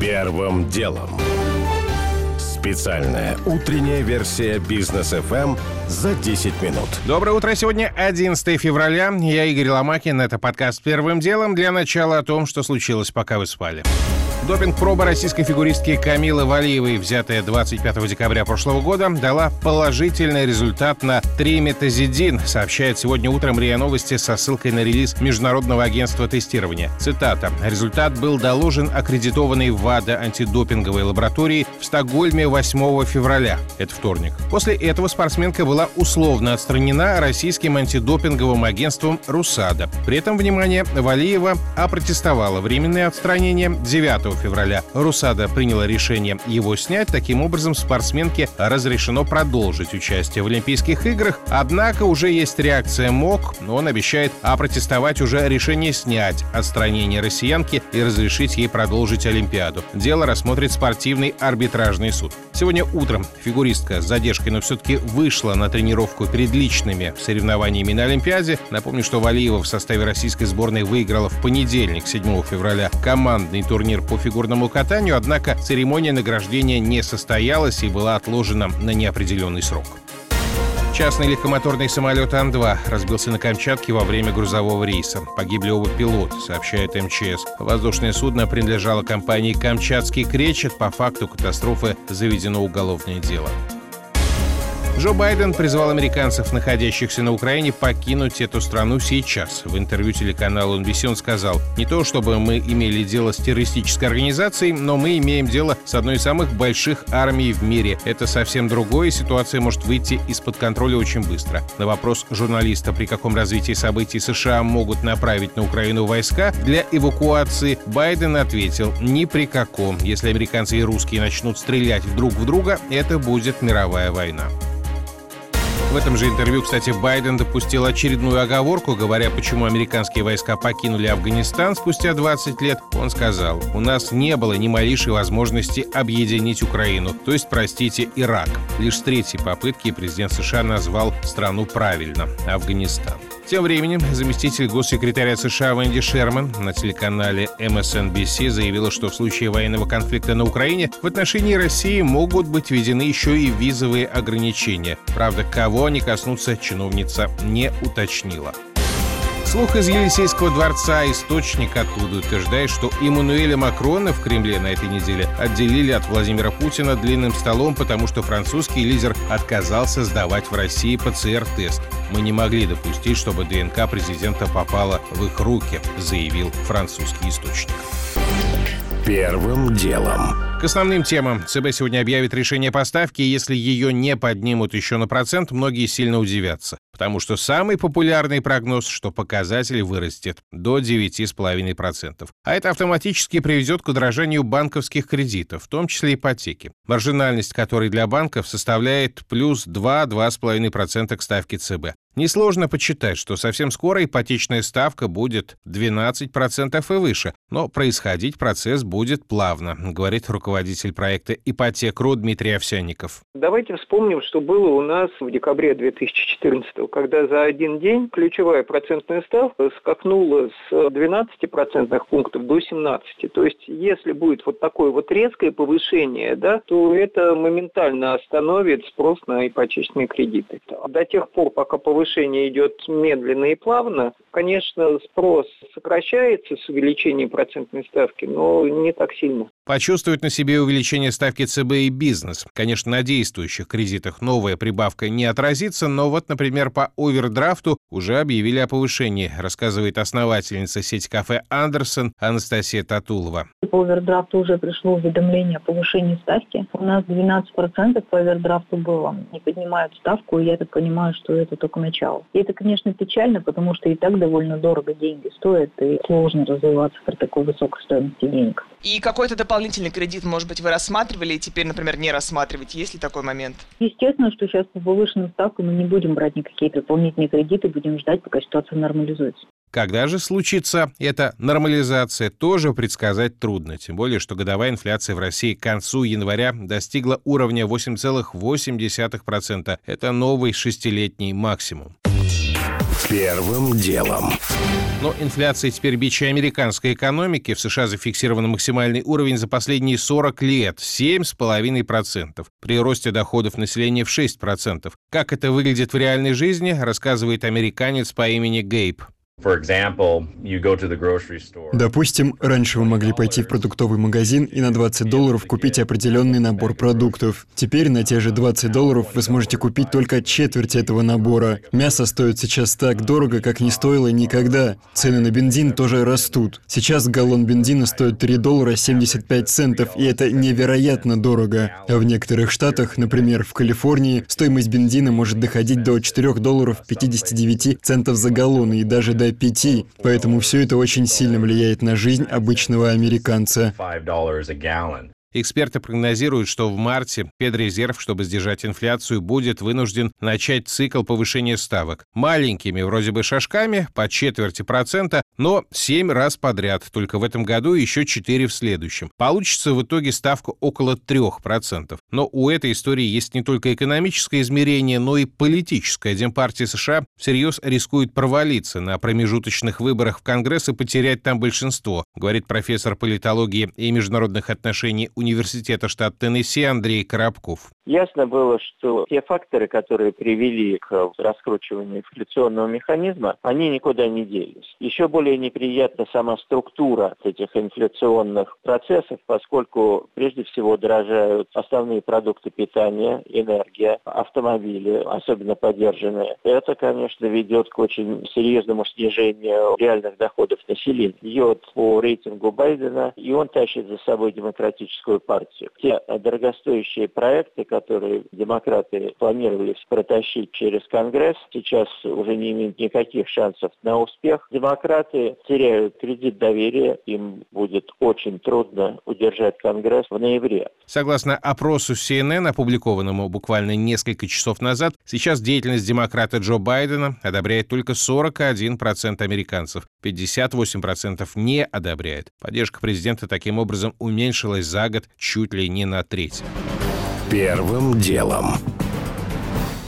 Первым делом. Специальная утренняя версия бизнес FM за 10 минут. Доброе утро. Сегодня 11 февраля. Я Игорь Ломакин. Это подкаст «Первым делом». Для начала о том, что случилось, пока вы спали. Допинг-проба российской фигуристки Камилы Валиевой, взятая 25 декабря прошлого года, дала положительный результат на триметазидин, сообщает сегодня утром РИА Новости со ссылкой на релиз Международного агентства тестирования. Цитата. «Результат был доложен аккредитованной ВАДА антидопинговой лаборатории в Стокгольме 8 февраля. Это вторник. После этого спортсменка была условно отстранена российским антидопинговым агентством «Русада». При этом, внимание, Валиева опротестовала временное отстранение 9 февраля. Русада приняла решение его снять. Таким образом, спортсменке разрешено продолжить участие в Олимпийских играх. Однако уже есть реакция МОК. Он обещает опротестовать уже решение снять отстранение россиянки и разрешить ей продолжить Олимпиаду. Дело рассмотрит спортивный арбитражный суд. Сегодня утром фигуристка с задержкой, но все-таки вышла на тренировку перед личными соревнованиями на Олимпиаде. Напомню, что Валиева в составе российской сборной выиграла в понедельник, 7 февраля, командный турнир по фигурному катанию, однако церемония награждения не состоялась и была отложена на неопределенный срок. Частный легкомоторный самолет Ан-2 разбился на Камчатке во время грузового рейса. Погибли оба пилота, сообщает МЧС. Воздушное судно принадлежало компании «Камчатский кречет». По факту катастрофы заведено уголовное дело. Джо Байден призвал американцев, находящихся на Украине, покинуть эту страну сейчас. В интервью телеканалу NBC он сказал, не то чтобы мы имели дело с террористической организацией, но мы имеем дело с одной из самых больших армий в мире. Это совсем другое, ситуация может выйти из-под контроля очень быстро. На вопрос журналиста, при каком развитии событий США могут направить на Украину войска для эвакуации, Байден ответил, ни при каком. Если американцы и русские начнут стрелять друг в друга, это будет мировая война. В этом же интервью, кстати, Байден допустил очередную оговорку, говоря, почему американские войска покинули Афганистан спустя 20 лет. Он сказал, у нас не было ни малейшей возможности объединить Украину, то есть, простите, Ирак. Лишь с третьей попытки президент США назвал страну правильно – Афганистан. Тем временем заместитель госсекретаря США Венди Шерман на телеканале MSNBC заявила, что в случае военного конфликта на Украине в отношении России могут быть введены еще и визовые ограничения. Правда, кого они коснутся, чиновница не уточнила. Слух из Елисейского дворца, источник оттуда утверждает, что Иммануэля Макрона в Кремле на этой неделе отделили от Владимира Путина длинным столом, потому что французский лидер отказался сдавать в России ПЦР-тест. Мы не могли допустить, чтобы ДНК президента попала в их руки, заявил французский источник. Первым делом. К основным темам. ЦБ сегодня объявит решение поставки, если ее не поднимут еще на процент, многие сильно удивятся. Потому что самый популярный прогноз, что показатель вырастет до 9,5%. А это автоматически приведет к удорожанию банковских кредитов, в том числе ипотеки. Маржинальность которой для банков составляет плюс 2-2,5% к ставке ЦБ. Несложно подсчитать, что совсем скоро ипотечная ставка будет 12% и выше, но происходить процесс будет плавно, говорит руководитель проекта «Ипотекру» Дмитрий Овсянников. Давайте вспомним, что было у нас в декабре 2014 когда за один день ключевая процентная ставка скакнула с 12 процентных пунктов до 17. То есть, если будет вот такое вот резкое повышение, да, то это моментально остановит спрос на ипотечные кредиты. До тех пор, пока повышение повышение идет медленно и плавно, конечно, спрос сокращается с увеличением процентной ставки, но не так сильно. Почувствует на себе увеличение ставки ЦБ и бизнес. Конечно, на действующих кредитах новая прибавка не отразится, но вот, например, по овердрафту уже объявили о повышении, рассказывает основательница сети кафе «Андерсон» Анастасия Татулова. По овердрафту уже пришло уведомление о повышении ставки. У нас 12% по овердрафту было. Не поднимают ставку, и я так понимаю, что это только начало. И это, конечно, печально, потому что и так довольно дорого деньги стоят, и сложно развиваться при такой высокой стоимости денег. И какой-то дополнительный кредит, может быть, вы рассматривали и теперь, например, не рассматриваете? Есть ли такой момент? Естественно, что сейчас по повышенным ставкам мы не будем брать никакие дополнительные кредиты, будем ждать, пока ситуация нормализуется. Когда же случится эта нормализация, тоже предсказать трудно. Тем более, что годовая инфляция в России к концу января достигла уровня 8,8%. Это новый шестилетний максимум. Первым делом. Но инфляция теперь бичи американской экономики. В США зафиксирован максимальный уровень за последние 40 лет – 7,5%. При росте доходов населения в 6%. Как это выглядит в реальной жизни, рассказывает американец по имени Гейб. Допустим, раньше вы могли пойти в продуктовый магазин и на 20 долларов купить определенный набор продуктов. Теперь на те же 20 долларов вы сможете купить только четверть этого набора. Мясо стоит сейчас так дорого, как не стоило никогда. Цены на бензин тоже растут. Сейчас галлон бензина стоит 3 доллара 75 центов, и это невероятно дорого. А в некоторых штатах, например, в Калифорнии, стоимость бензина может доходить до 4 долларов 59 центов за галлон и даже до до 5, поэтому все это очень сильно влияет на жизнь обычного американца. Эксперты прогнозируют, что в марте Федрезерв, чтобы сдержать инфляцию, будет вынужден начать цикл повышения ставок. Маленькими вроде бы шажками, по четверти процента, но 7 раз подряд, только в этом году еще 4 в следующем. Получится в итоге ставка около 3%. Но у этой истории есть не только экономическое измерение, но и политическое. Демпартия США всерьез рискует провалиться на промежуточных выборах в Конгресс и потерять там большинство, говорит профессор политологии и международных отношений университета штата Теннесси Андрей Коробков. Ясно было, что те факторы, которые привели к раскручиванию инфляционного механизма, они никуда не делись. Еще более неприятна сама структура этих инфляционных процессов, поскольку прежде всего дорожают основные продукты питания, энергия, автомобили, особенно поддержанные. Это, конечно, ведет к очень серьезному снижению реальных доходов населения. Идет по рейтингу Байдена, и он тащит за собой демократическую партию. Те дорогостоящие проекты, которые демократы планировали протащить через Конгресс, сейчас уже не имеют никаких шансов на успех. Демократы теряют кредит доверия, им будет очень трудно удержать Конгресс в ноябре. Согласно опросу CNN, опубликованному буквально несколько часов назад, сейчас деятельность демократа Джо Байдена одобряет только 41% американцев, 58% не одобряет. Поддержка президента таким образом уменьшилась за год чуть ли не на треть. Первым делом.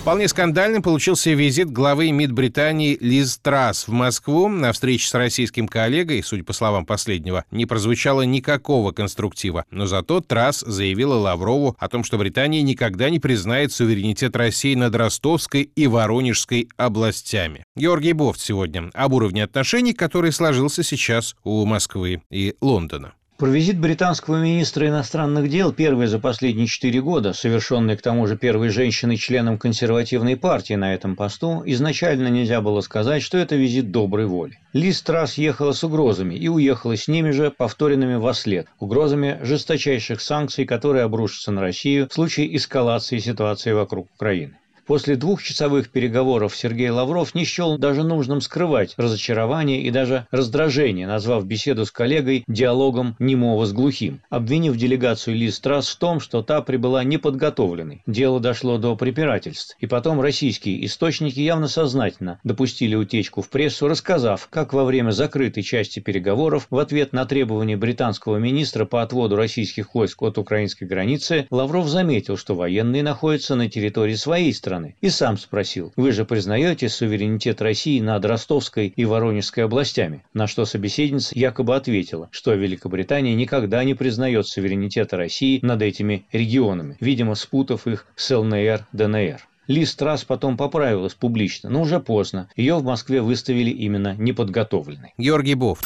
Вполне скандальным получился визит главы МИД Британии Лиз Трасс в Москву. На встрече с российским коллегой, судя по словам последнего, не прозвучало никакого конструктива. Но зато Трасс заявила Лаврову о том, что Британия никогда не признает суверенитет России над Ростовской и Воронежской областями. Георгий Бофт сегодня об уровне отношений, который сложился сейчас у Москвы и Лондона. Про визит британского министра иностранных дел, первый за последние четыре года, совершенный к тому же первой женщиной-членом консервативной партии на этом посту, изначально нельзя было сказать, что это визит доброй воли. Лиз Трасс ехала с угрозами и уехала с ними же, повторенными во след, угрозами жесточайших санкций, которые обрушатся на Россию в случае эскалации ситуации вокруг Украины. После двухчасовых переговоров Сергей Лавров не счел даже нужным скрывать разочарование и даже раздражение, назвав беседу с коллегой диалогом немого с глухим, обвинив делегацию Лиз Трасс в том, что та прибыла неподготовленной. Дело дошло до препирательств, и потом российские источники явно сознательно допустили утечку в прессу, рассказав, как во время закрытой части переговоров в ответ на требования британского министра по отводу российских войск от украинской границы Лавров заметил, что военные находятся на территории своей страны, страны. И сам спросил, вы же признаете суверенитет России над Ростовской и Воронежской областями? На что собеседница якобы ответила, что Великобритания никогда не признает суверенитета России над этими регионами, видимо, спутав их с ЛНР, ДНР. Лиз Трасс потом поправилась публично, но уже поздно. Ее в Москве выставили именно неподготовленной. Георгий Бофт.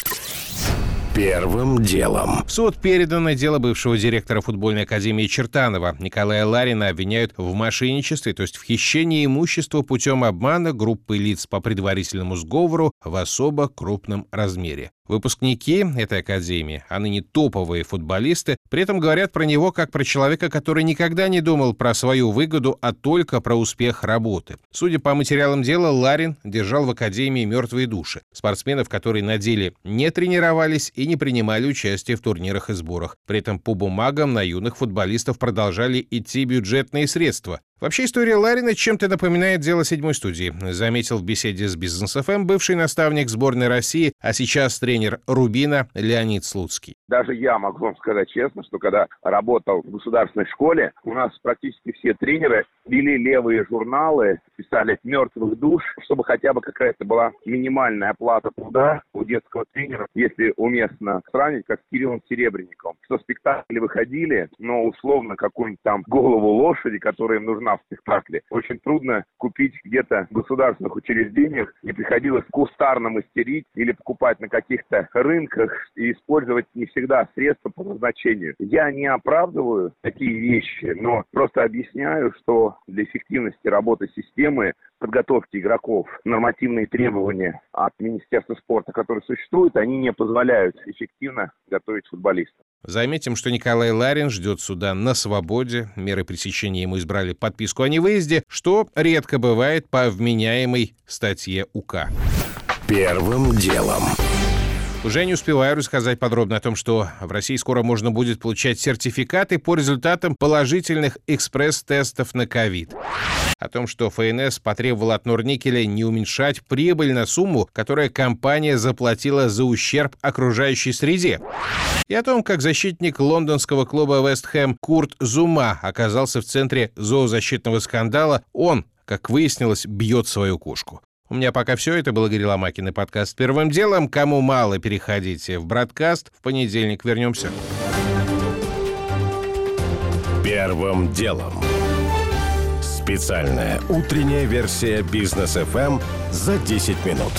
Первым делом. В суд передано дело бывшего директора футбольной академии Чертанова. Николая Ларина обвиняют в мошенничестве, то есть в хищении имущества путем обмана группы лиц по предварительному сговору в особо крупном размере. Выпускники этой академии, а ныне топовые футболисты, при этом говорят про него как про человека, который никогда не думал про свою выгоду, а только про успех работы. Судя по материалам дела, Ларин держал в академии мертвые души. Спортсменов, которые на деле не тренировались и не принимали участие в турнирах и сборах. При этом по бумагам на юных футболистов продолжали идти бюджетные средства. Вообще история Ларина чем-то напоминает дело седьмой студии, заметил в беседе с Бизнес ФМ бывший наставник сборной России, а сейчас тренер Рубина Леонид Слуцкий. Даже я могу вам сказать честно, что когда работал в государственной школе, у нас практически все тренеры вели левые журналы, писали мертвых душ, чтобы хотя бы какая-то была минимальная оплата труда у детского тренера, если уместно сравнить, как с Кириллом Серебренниковым. Что спектакли выходили, но условно какую-нибудь там голову лошади, которая им нужна в спектакле, очень трудно купить где-то в государственных учреждениях, и приходилось кустарно мастерить или покупать на каких-то рынках и использовать не всегда средства по назначению. Я не оправдываю такие вещи, но просто объясняю, что для эффективности работы системы, подготовки игроков, нормативные требования от Министерства спорта, которые существуют, они не позволяют эффективно готовить футболистов. Заметим, что Николай Ларин ждет суда на свободе. Меры пресечения ему избрали подписку о невыезде, что редко бывает по вменяемой статье УК. Первым делом. Уже не успеваю рассказать подробно о том, что в России скоро можно будет получать сертификаты по результатам положительных экспресс-тестов на ковид. О том, что ФНС потребовал от Норникеля не уменьшать прибыль на сумму, которую компания заплатила за ущерб окружающей среде. И о том, как защитник лондонского клуба Вест Хэм Курт Зума оказался в центре зоозащитного скандала. Он, как выяснилось, бьет свою кошку. У меня пока все. Это был Игорь Ломакин и подкаст «Первым делом». Кому мало, переходите в Браткаст. В понедельник вернемся. Первым делом. Специальная утренняя версия «Бизнес FM за 10 минут».